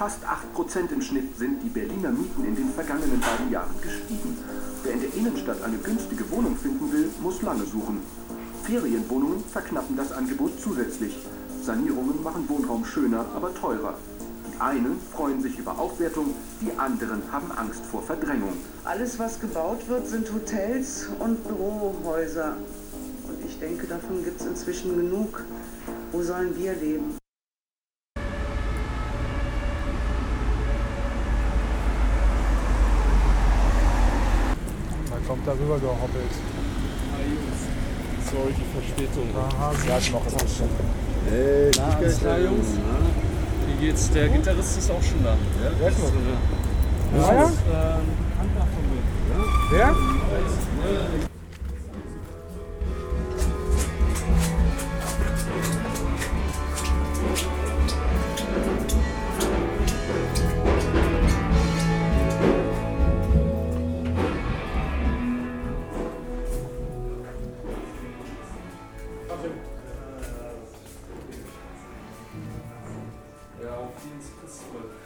fast 8% im Schnitt sind die Berliner Mieten in den vergangenen beiden Jahren gestiegen. Wer in der Innenstadt eine günstige Wohnung finden will, muss lange suchen. Ferienwohnungen verknappen das Angebot zusätzlich. Sanierungen machen Wohnraum schöner, aber teurer. Die einen freuen sich über Aufwertung, die anderen haben Angst vor Verdrängung. Alles, was gebaut wird, sind Hotels und Bürohäuser. Und ich denke, davon gibt es inzwischen genug. Wo sollen wir leben? Da kommt da rüber gehoppelt. Sorry, die Verspätung. Aha, sag noch was schon. Hey, Na, alles klar, Jungs? Wie geht's? Der Gitarrist ist auch schon da. Ja, Wer ist äh, Ja, das ja? ist, äh, ein Handler von mir. Wer? Ja,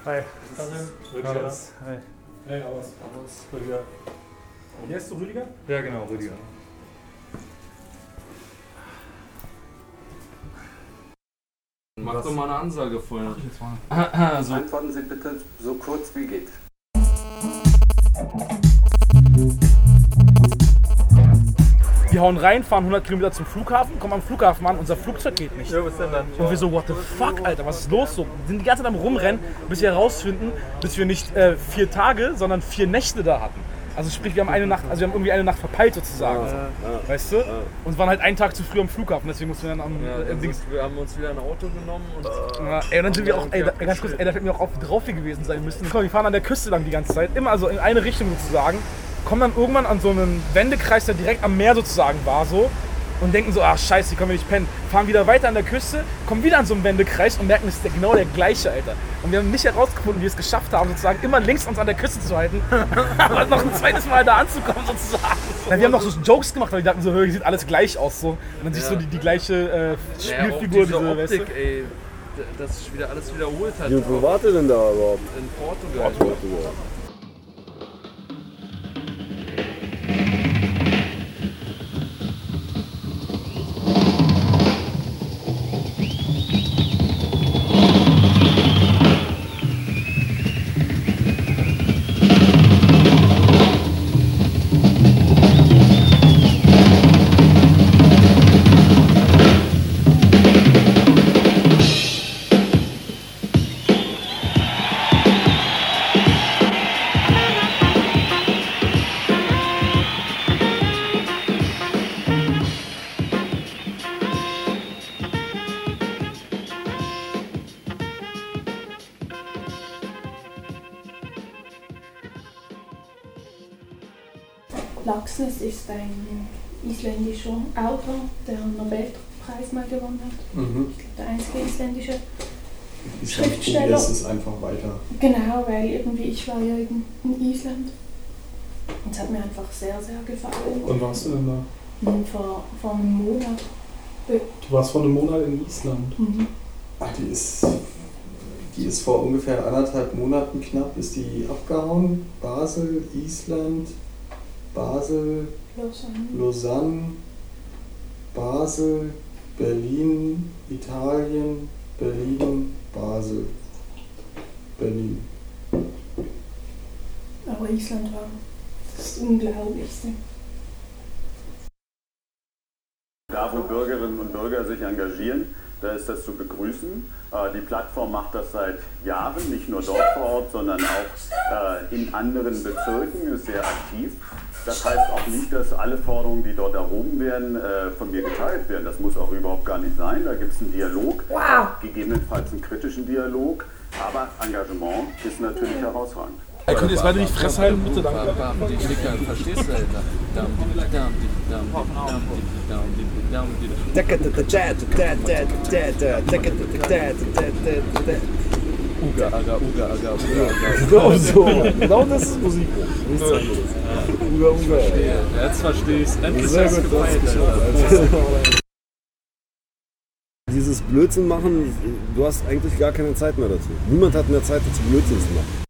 Hi. Rüdiger. Carlos. Hi. Hey, aus. Rüdiger. Hier ist du Rüdiger? Ja, genau, Rüdiger. Mach doch mal eine Ansage. Also, Antworten Sie bitte so kurz wie geht. Wir hauen rein, fahren 100 Kilometer zum Flughafen, kommen am Flughafen an, unser Flugzeug geht nicht. Ja, was denn dann? Und wir so, what the fuck, Alter, was ist los? So, wir sind die ganze Zeit am Rumrennen, bis wir herausfinden, bis wir nicht äh, vier Tage, sondern vier Nächte da hatten. Also sprich, wir haben eine Nacht, also wir haben irgendwie eine Nacht verpeilt sozusagen. Weißt du? Und waren halt einen Tag zu früh am Flughafen, deswegen mussten wir dann am ja, äh, Dings. wir haben uns wieder ein Auto genommen und Ja, ey, und dann sind wir auch, ey, da, ganz kurz, ey, da hätten wir auch auf, drauf hier gewesen sein müssen. Komm, wir fahren an der Küste lang die ganze Zeit, immer also in eine Richtung sozusagen, kommen dann irgendwann an so einen Wendekreis, der direkt am Meer sozusagen war, so, und denken so, ach scheiße, hier können wir nicht pennen. Fahren wieder weiter an der Küste, kommen wieder an so einen Wendekreis und merken, es ist der, genau der gleiche, Alter. Und wir haben nicht herausgefunden, wie wir es geschafft haben, sozusagen immer links uns an der Küste zu halten, aber noch ein zweites Mal da anzukommen, sozusagen. Ja, wir haben noch so Jokes gemacht, weil wir dachten so, hier sieht alles gleich aus, so. Und dann siehst du Ja. die, die gleiche äh, ja, Spielfigur, diese diese, weißt du? Optik, ey, dass sich wieder alles wiederholt hat. Wo wart ihr denn da überhaupt? In Portugal. Portugal. Laxness ist ein isländischer Autor, der einen Nobelpreis mal gewonnen hat. Mhm. Ich glaube, der einzige isländische. Ich Schriftsteller. probiere es einfach weiter. Genau, weil irgendwie ich war ja in in Island. Und es hat mir einfach sehr, sehr gefallen. Und warst du denn da? Und vor, vor einem Monat. Du warst vor einem Monat in Island. Mhm. Ach, die ist, die ist vor ungefähr anderthalb Monaten knapp, ist die abgehauen. Basel, Island, Basel, Lausanne. Lausanne, Basel, Berlin, Italien, Berlin, Basel, Berlin. Aber Island war das Unglaublichste. Da, wo Bürgerinnen und Bürger sich engagieren, da ist das zu begrüßen. Äh, Die Plattform macht das seit Jahren, nicht nur dort vor Ort, sondern auch äh, in anderen Bezirken, ist sehr aktiv. Das heißt auch nicht, dass alle Forderungen, die dort erhoben werden, äh, von mir geteilt werden. Das muss auch überhaupt gar nicht sein. Da gibt es einen Dialog, gegebenenfalls einen kritischen Dialog, aber Engagement ist natürlich herausragend. Ey, könnt ihr jetzt beide die Fresse halten, bitte? Danke. Verstehst du, Alter? Uga, aga, uga, aga, uga, aga. Genau so. Genau das ist Musik. Nichts anderes. Uga, Uga. Jetzt versteh ich's. Endlich Sehr hast schon. Dieses Blödsinn machen, du hast eigentlich gar keine Zeit mehr dazu. Niemand hat mehr Zeit dazu, Blödsinn zu machen.